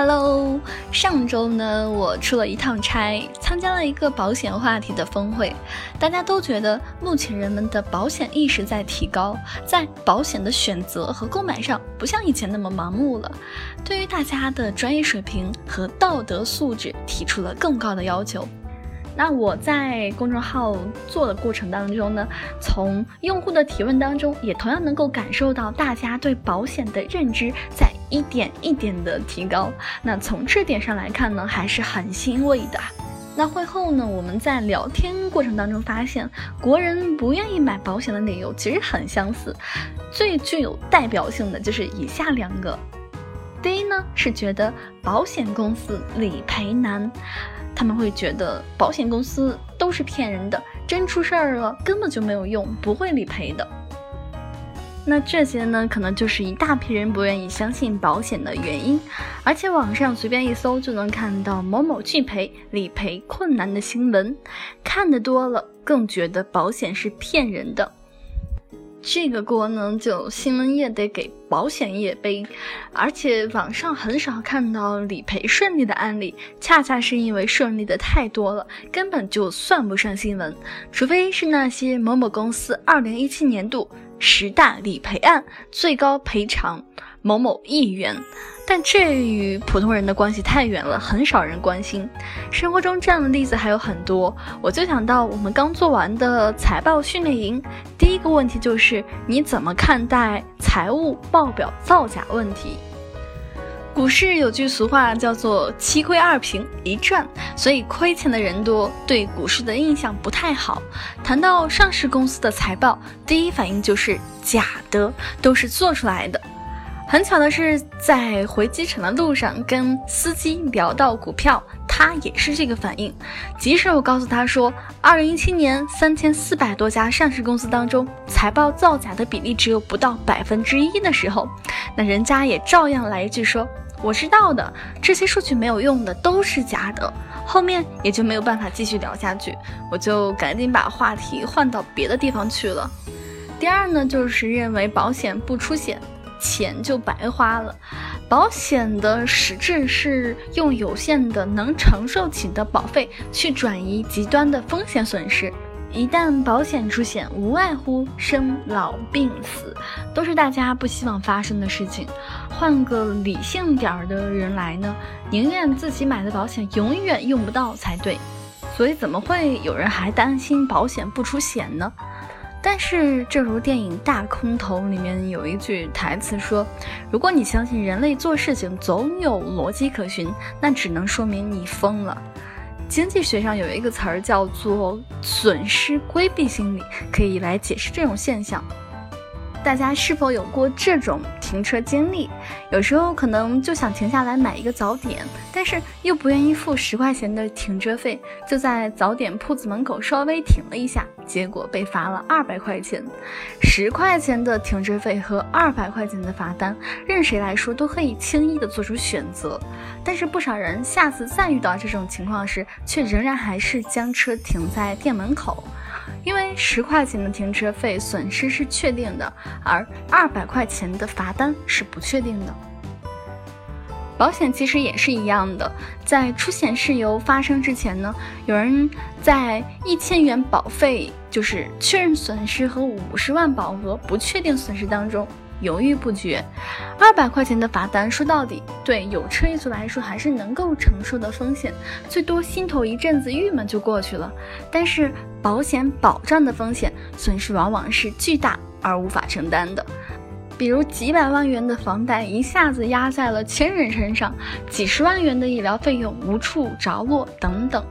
Hello，上周呢，我出了一趟差，参加了一个保险话题的峰会。大家都觉得目前人们的保险意识在提高，在保险的选择和购买上，不像以前那么盲目了。对于大家的专业水平和道德素质，提出了更高的要求。那我在公众号做的过程当中呢，从用户的提问当中，也同样能够感受到大家对保险的认知在一点一点的提高。那从这点上来看呢，还是很欣慰的。那会后呢，我们在聊天过程当中发现，国人不愿意买保险的理由其实很相似，最具有代表性的就是以下两个。第一呢，是觉得保险公司理赔难。他们会觉得保险公司都是骗人的，真出事儿了根本就没有用，不会理赔的。那这些呢，可能就是一大批人不愿意相信保险的原因。而且网上随便一搜就能看到某某拒赔、理赔困难的新闻，看得多了更觉得保险是骗人的。这个锅呢，就新闻业得给保险业背，而且网上很少看到理赔顺利的案例，恰恰是因为顺利的太多了，根本就算不上新闻。除非是那些某某公司二零一七年度十大理赔案，最高赔偿某某亿元。但这与普通人的关系太远了，很少人关心。生活中这样的例子还有很多，我就想到我们刚做完的财报训练营，第一个问题就是你怎么看待财务报表造假问题？股市有句俗话叫做“七亏二平一赚”，所以亏钱的人多，对股市的印象不太好。谈到上市公司的财报，第一反应就是假的，都是做出来的。很巧的是，在回机场的路上跟司机聊到股票，他也是这个反应。即使我告诉他说，二零一七年三千四百多家上市公司当中，财报造假的比例只有不到百分之一的时候，那人家也照样来一句说：“我知道的，这些数据没有用的，都是假的。”后面也就没有办法继续聊下去，我就赶紧把话题换到别的地方去了。第二呢，就是认为保险不出险。钱就白花了。保险的实质是用有限的能承受起的保费去转移极端的风险损失。一旦保险出险，无外乎生老病死，都是大家不希望发生的事情。换个理性点儿的人来呢，宁愿自己买的保险永远用不到才对。所以怎么会有人还担心保险不出险呢？但是，正如电影《大空头》里面有一句台词说：“如果你相信人类做事情总有逻辑可循，那只能说明你疯了。”经济学上有一个词儿叫做“损失规避心理”，可以来解释这种现象。大家是否有过这种停车经历？有时候可能就想停下来买一个早点，但是又不愿意付十块钱的停车费，就在早点铺子门口稍微停了一下，结果被罚了二百块钱。十块钱的停车费和二百块钱的罚单，任谁来说都可以轻易的做出选择。但是不少人下次再遇到这种情况时，却仍然还是将车停在店门口。因为十块钱的停车费损失是确定的，而二百块钱的罚单是不确定的。保险其实也是一样的，在出险事由发生之前呢，有人在一千元保费就是确认损失和五十万保额不确定损失当中。犹豫不决，二百块钱的罚单，说到底，对有车一族来说还是能够承受的风险，最多心头一阵子郁闷就过去了。但是保险保障的风险损失往往是巨大而无法承担的，比如几百万元的房贷一下子压在了亲人身上，几十万元的医疗费用无处着落等等。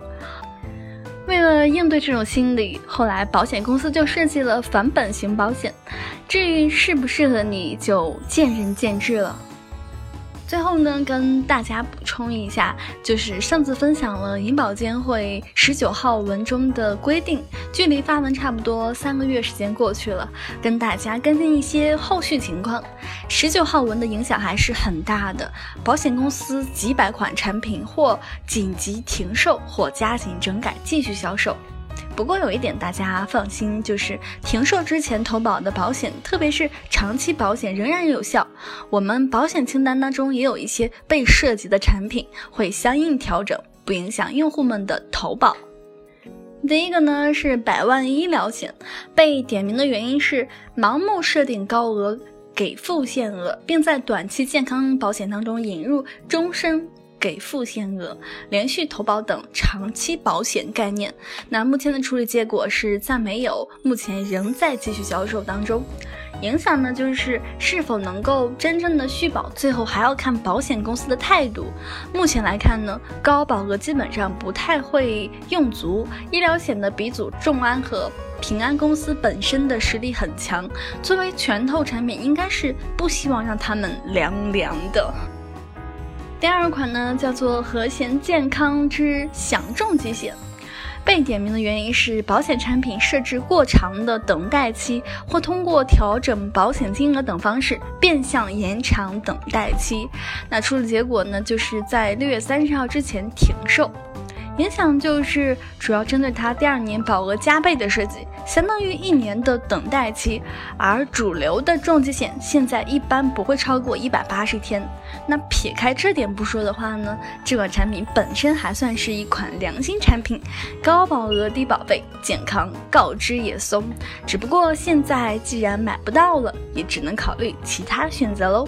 为了应对这种心理，后来保险公司就设计了返本型保险。至于适不适合你，就见仁见智了。最后呢，跟大家补充一下，就是上次分享了银保监会十九号文中的规定，距离发文差不多三个月时间过去了，跟大家跟进一些后续情况。十九号文的影响还是很大的，保险公司几百款产品或紧急停售或加紧整改继续销售。不过有一点大家放心，就是停售之前投保的保险，特别是长期保险仍然有效。我们保险清单当中也有一些被涉及的产品会相应调整，不影响用户们的投保。第一个呢是百万医疗险，被点名的原因是盲目设定高额给付限额，并在短期健康保险当中引入终身。给付限额、连续投保等长期保险概念，那目前的处理结果是暂没有，目前仍在继续销售当中。影响呢，就是是否能够真正的续保，最后还要看保险公司的态度。目前来看呢，高保额基本上不太会用足，医疗险的鼻祖众安和平安公司本身的实力很强，作为拳头产品，应该是不希望让他们凉凉的。第二款呢，叫做和弦健康之享重疾险，被点名的原因是保险产品设置过长的等待期，或通过调整保险金额等方式变相延长等待期。那处理结果呢，就是在六月三十号之前停售。影响就是主要针对它第二年保额加倍的设计，相当于一年的等待期，而主流的重疾险现在一般不会超过一百八十天。那撇开这点不说的话呢，这款产品本身还算是一款良心产品，高保额低保费，健康告知也松。只不过现在既然买不到了，也只能考虑其他选择喽。